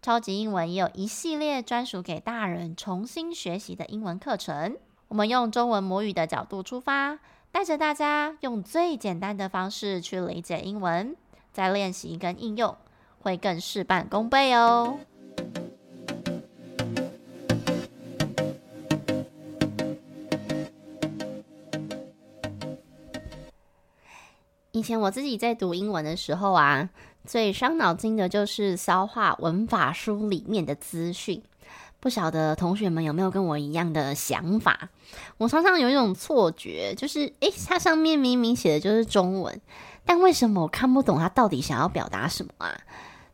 超级英文也有一系列专属给大人重新学习的英文课程。我们用中文母语的角度出发，带着大家用最简单的方式去理解英文，再练习跟应用，会更事半功倍哦。以前我自己在读英文的时候啊，最伤脑筋的就是消化文法书里面的资讯。不晓得同学们有没有跟我一样的想法？我常常有一种错觉，就是诶，它上面明明写的就是中文，但为什么我看不懂它到底想要表达什么啊？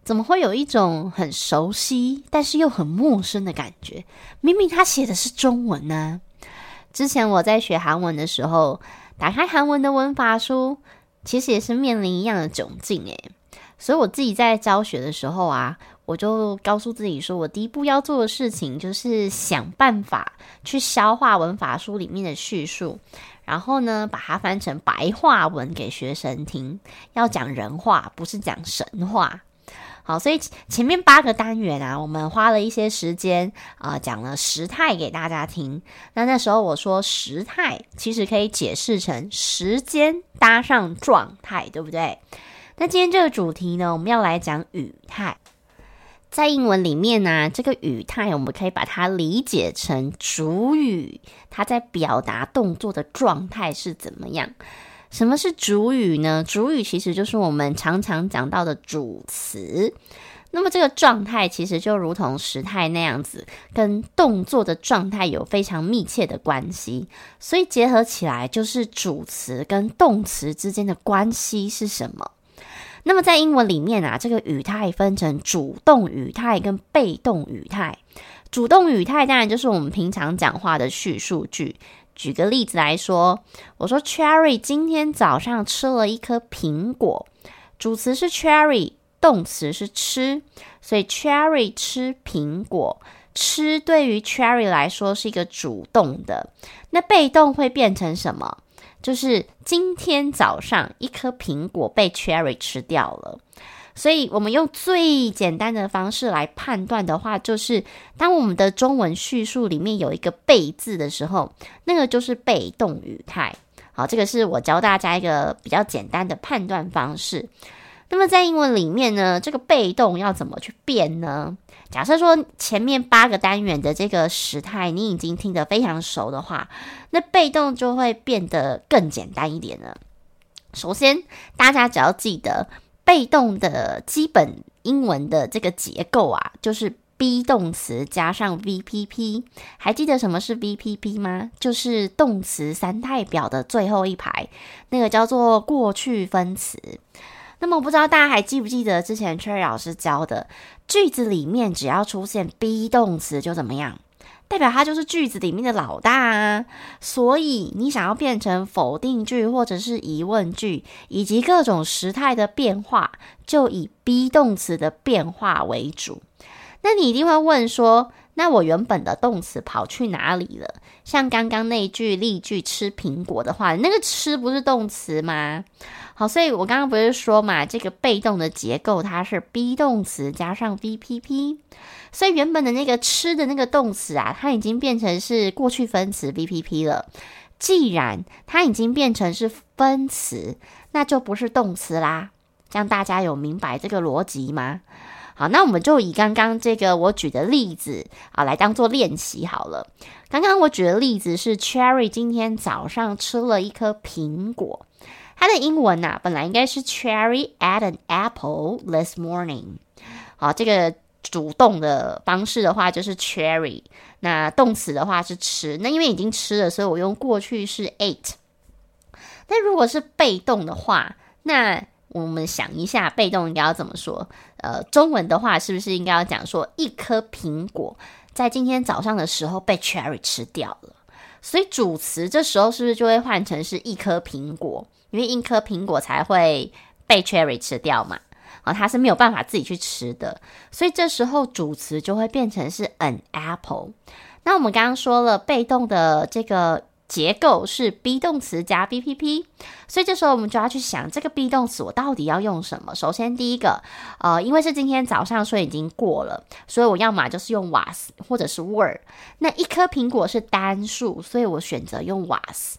怎么会有一种很熟悉但是又很陌生的感觉？明明它写的是中文呢？之前我在学韩文的时候，打开韩文的文法书。其实也是面临一样的窘境诶，所以我自己在教学的时候啊，我就告诉自己说，我第一步要做的事情就是想办法去消化文法书里面的叙述，然后呢，把它翻成白话文给学生听，要讲人话，不是讲神话。好，所以前面八个单元啊，我们花了一些时间啊，讲了时态给大家听。那那时候我说时态其实可以解释成时间搭上状态，对不对？那今天这个主题呢，我们要来讲语态。在英文里面呢，这个语态我们可以把它理解成主语，它在表达动作的状态是怎么样。什么是主语呢？主语其实就是我们常常讲到的主词。那么这个状态其实就如同时态那样子，跟动作的状态有非常密切的关系。所以结合起来就是主词跟动词之间的关系是什么？那么在英文里面啊，这个语态分成主动语态跟被动语态。主动语态当然就是我们平常讲话的叙述句。举个例子来说，我说 Cherry 今天早上吃了一颗苹果，主词是 Cherry，动词是吃，所以 Cherry 吃苹果，吃对于 Cherry 来说是一个主动的，那被动会变成什么？就是今天早上一颗苹果被 Cherry 吃掉了。所以，我们用最简单的方式来判断的话，就是当我们的中文叙述里面有一个“被”字的时候，那个就是被动语态。好，这个是我教大家一个比较简单的判断方式。那么，在英文里面呢，这个被动要怎么去变呢？假设说前面八个单元的这个时态你已经听得非常熟的话，那被动就会变得更简单一点了。首先，大家只要记得。被动的基本英文的这个结构啊，就是 be 动词加上 VPP。还记得什么是 VPP 吗？就是动词三态表的最后一排，那个叫做过去分词。那么不知道大家还记不记得之前 Cherry 老师教的句子里面，只要出现 be 动词就怎么样？代表它就是句子里面的老大啊，所以你想要变成否定句或者是疑问句，以及各种时态的变化，就以 be 动词的变化为主。那你一定会问说，那我原本的动词跑去哪里了？像刚刚那句例句吃苹果的话，那个吃不是动词吗？好，所以我刚刚不是说嘛，这个被动的结构它是 be 动词加上 VPP。所以原本的那个吃的那个动词啊，它已经变成是过去分词 VPP 了。既然它已经变成是分词，那就不是动词啦。这样大家有明白这个逻辑吗？好，那我们就以刚刚这个我举的例子啊来当做练习好了。刚刚我举的例子是 Cherry 今天早上吃了一颗苹果，它的英文啊本来应该是 Cherry ate an apple this morning。好，这个。主动的方式的话就是 cherry，那动词的话是吃，那因为已经吃了，所以我用过去式 ate。那如果是被动的话，那我们想一下，被动应该要怎么说？呃，中文的话，是不是应该要讲说一颗苹果在今天早上的时候被 Cherry 吃掉了？所以主词这时候是不是就会换成是一颗苹果？因为一颗苹果才会被 Cherry 吃掉嘛。啊，它是没有办法自己去吃的，所以这时候主词就会变成是 an apple。那我们刚刚说了，被动的这个。结构是 be 动词加 BPP，所以这时候我们就要去想这个 be 动词我到底要用什么。首先第一个，呃，因为是今天早上，所以已经过了，所以我要么就是用 was 或者是 were。那一颗苹果是单数，所以我选择用 was。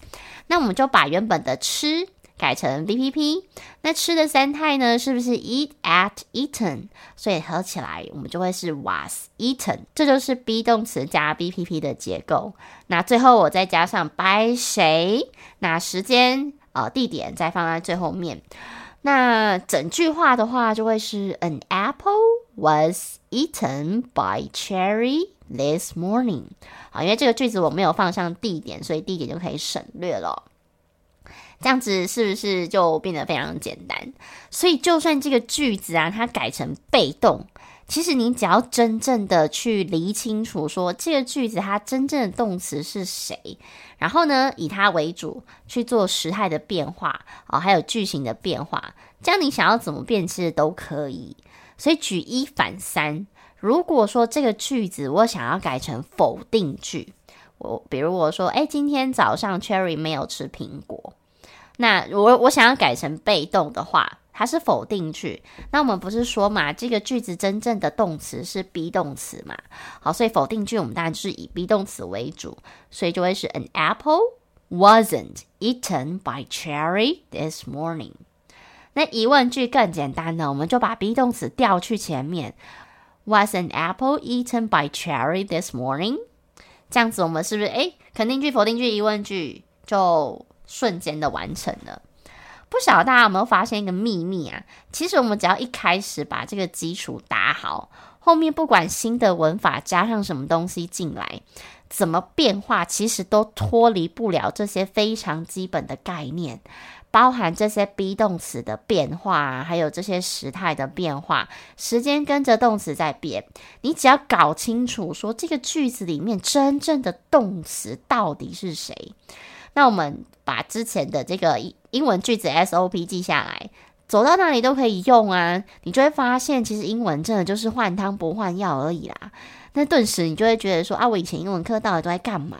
那我们就把原本的吃。改成 VPP，那吃的三态呢？是不是 eat at eaten？所以合起来我们就会是 was eaten。这就是 be 动词加 VPP 的结构。那最后我再加上 by 谁？那时间呃地点再放在最后面。那整句话的话就会是 An apple was eaten by Cherry this morning。好，因为这个句子我没有放上地点，所以地点就可以省略了。这样子是不是就变得非常简单？所以就算这个句子啊，它改成被动，其实你只要真正的去理清楚，说这个句子它真正的动词是谁，然后呢，以它为主去做时态的变化啊，还有句型的变化，这样你想要怎么变，其实都可以。所以举一反三，如果说这个句子我想要改成否定句，我比如我说，哎，今天早上 Cherry 没有吃苹果。那我我想要改成被动的话，它是否定句。那我们不是说嘛，这个句子真正的动词是 be 动词嘛？好，所以否定句我们当然是以 be 动词为主，所以就会是 An apple wasn't eaten by Cherry this morning。那疑问句更简单了，我们就把 be 动词调去前面，Was an apple eaten by Cherry this morning？这样子我们是不是诶，肯定句、否定句、疑问句就？瞬间的完成了，不晓得大家有没有发现一个秘密啊？其实我们只要一开始把这个基础打好，后面不管新的文法加上什么东西进来，怎么变化，其实都脱离不了这些非常基本的概念，包含这些 be 动词的变化，还有这些时态的变化，时间跟着动词在变，你只要搞清楚说这个句子里面真正的动词到底是谁。那我们把之前的这个英文句子 SOP 记下来，走到哪里都可以用啊。你就会发现，其实英文真的就是换汤不换药而已啦。那顿时你就会觉得说啊，我以前英文课到底都在干嘛？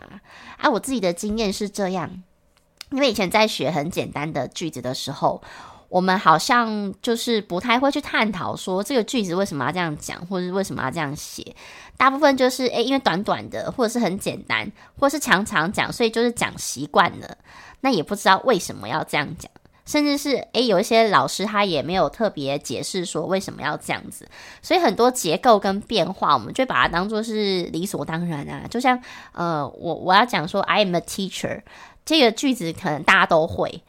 啊，我自己的经验是这样，因为以前在学很简单的句子的时候。我们好像就是不太会去探讨说这个句子为什么要这样讲，或者是为什么要这样写。大部分就是诶，因为短短的，或者是很简单，或是常常讲，所以就是讲习惯了。那也不知道为什么要这样讲，甚至是诶，有一些老师他也没有特别解释说为什么要这样子。所以很多结构跟变化，我们就把它当做是理所当然啊。就像呃，我我要讲说 I am a teacher 这个句子，可能大家都会。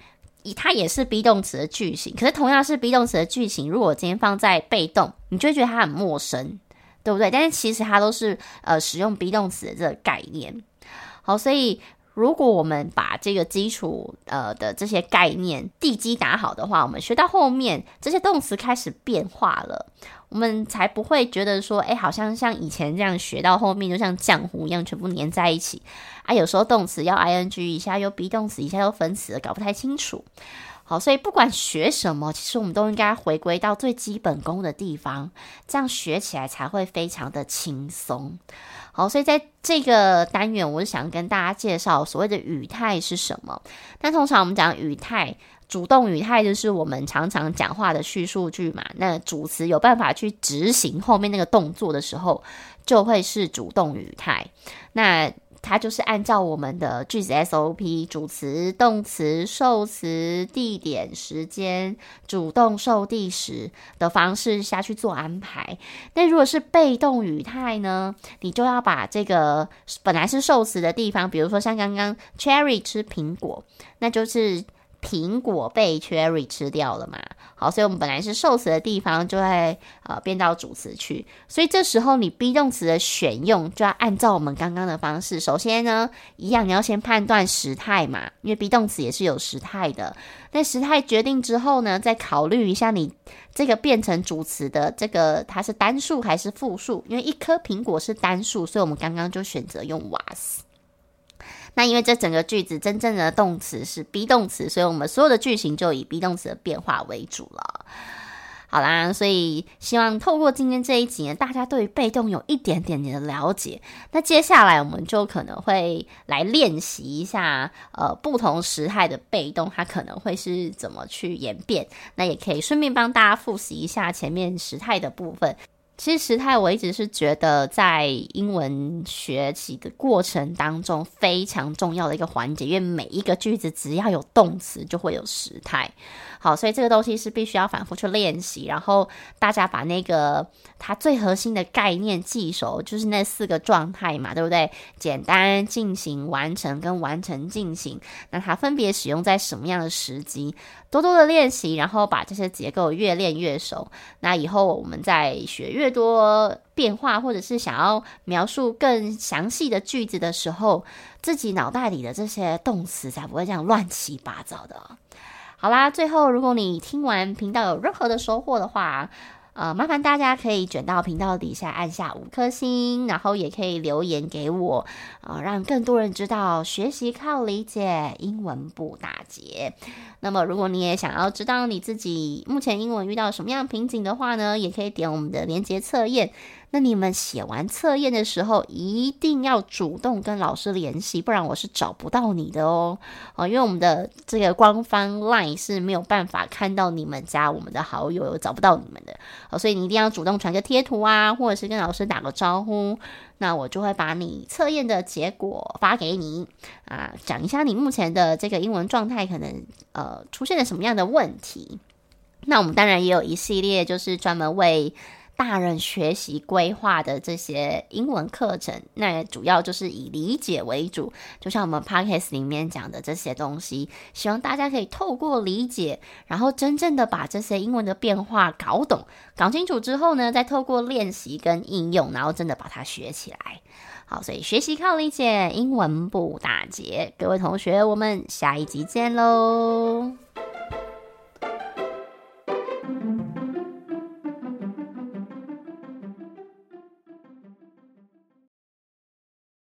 它也是 be 动词的句型，可是同样是 be 动词的句型，如果今天放在被动，你就会觉得它很陌生，对不对？但是其实它都是呃使用 be 动词的这个概念。好，所以如果我们把这个基础呃的这些概念地基打好的话，我们学到后面这些动词开始变化了。我们才不会觉得说，哎，好像像以前这样学到后面，就像浆糊一样，全部粘在一起啊。有时候动词要 ing 一下，又 be 动词一下又分词，搞不太清楚。好，所以不管学什么，其实我们都应该回归到最基本功的地方，这样学起来才会非常的轻松。好，所以在这个单元，我是想跟大家介绍所谓的语态是什么。但通常我们讲语态。主动语态就是我们常常讲话的叙述句嘛，那主词有办法去执行后面那个动作的时候，就会是主动语态。那它就是按照我们的句子 SOP，主词、动词、受词、地点、时间、主动受地时的方式下去做安排。那如果是被动语态呢，你就要把这个本来是受词的地方，比如说像刚刚 Cherry 吃苹果，那就是。苹果被 cherry 吃掉了嘛？好，所以我们本来是受词的地方就会呃变到主词去，所以这时候你 be 动词的选用就要按照我们刚刚的方式。首先呢，一样你要先判断时态嘛，因为 be 动词也是有时态的。那时态决定之后呢，再考虑一下你这个变成主词的这个它是单数还是复数？因为一颗苹果是单数，所以我们刚刚就选择用 was。那因为这整个句子真正的动词是 be 动词，所以我们所有的句型就以 be 动词的变化为主了。好啦，所以希望透过今天这一集呢，大家对于被动有一点点点的了解。那接下来我们就可能会来练习一下，呃，不同时态的被动它可能会是怎么去演变。那也可以顺便帮大家复习一下前面时态的部分。其实时态我一直是觉得在英文学习的过程当中非常重要的一个环节，因为每一个句子只要有动词就会有时态。好，所以这个东西是必须要反复去练习，然后大家把那个它最核心的概念记熟，就是那四个状态嘛，对不对？简单、进行、完成跟完成进行，那它分别使用在什么样的时机？多多的练习，然后把这些结构越练越熟。那以后我们在学越多变化，或者是想要描述更详细的句子的时候，自己脑袋里的这些动词才不会这样乱七八糟的。好啦，最后如果你听完频道有任何的收获的话，呃，麻烦大家可以卷到频道底下按下五颗星，然后也可以留言给我，呃，让更多人知道学习靠理解，英文不打结。那么，如果你也想要知道你自己目前英文遇到什么样瓶颈的话呢，也可以点我们的连接测验。那你们写完测验的时候，一定要主动跟老师联系，不然我是找不到你的哦。哦，因为我们的这个官方 LINE 是没有办法看到你们加我们的好友，找不到你们的。哦，所以你一定要主动传个贴图啊，或者是跟老师打个招呼，那我就会把你测验的结果发给你啊，讲一下你目前的这个英文状态可能呃出现了什么样的问题。那我们当然也有一系列就是专门为大人学习规划的这些英文课程，那主要就是以理解为主，就像我们 Podcast 里面讲的这些东西，希望大家可以透过理解，然后真正的把这些英文的变化搞懂、搞清楚之后呢，再透过练习跟应用，然后真的把它学起来。好，所以学习靠理解，英文不打结。各位同学，我们下一集见喽！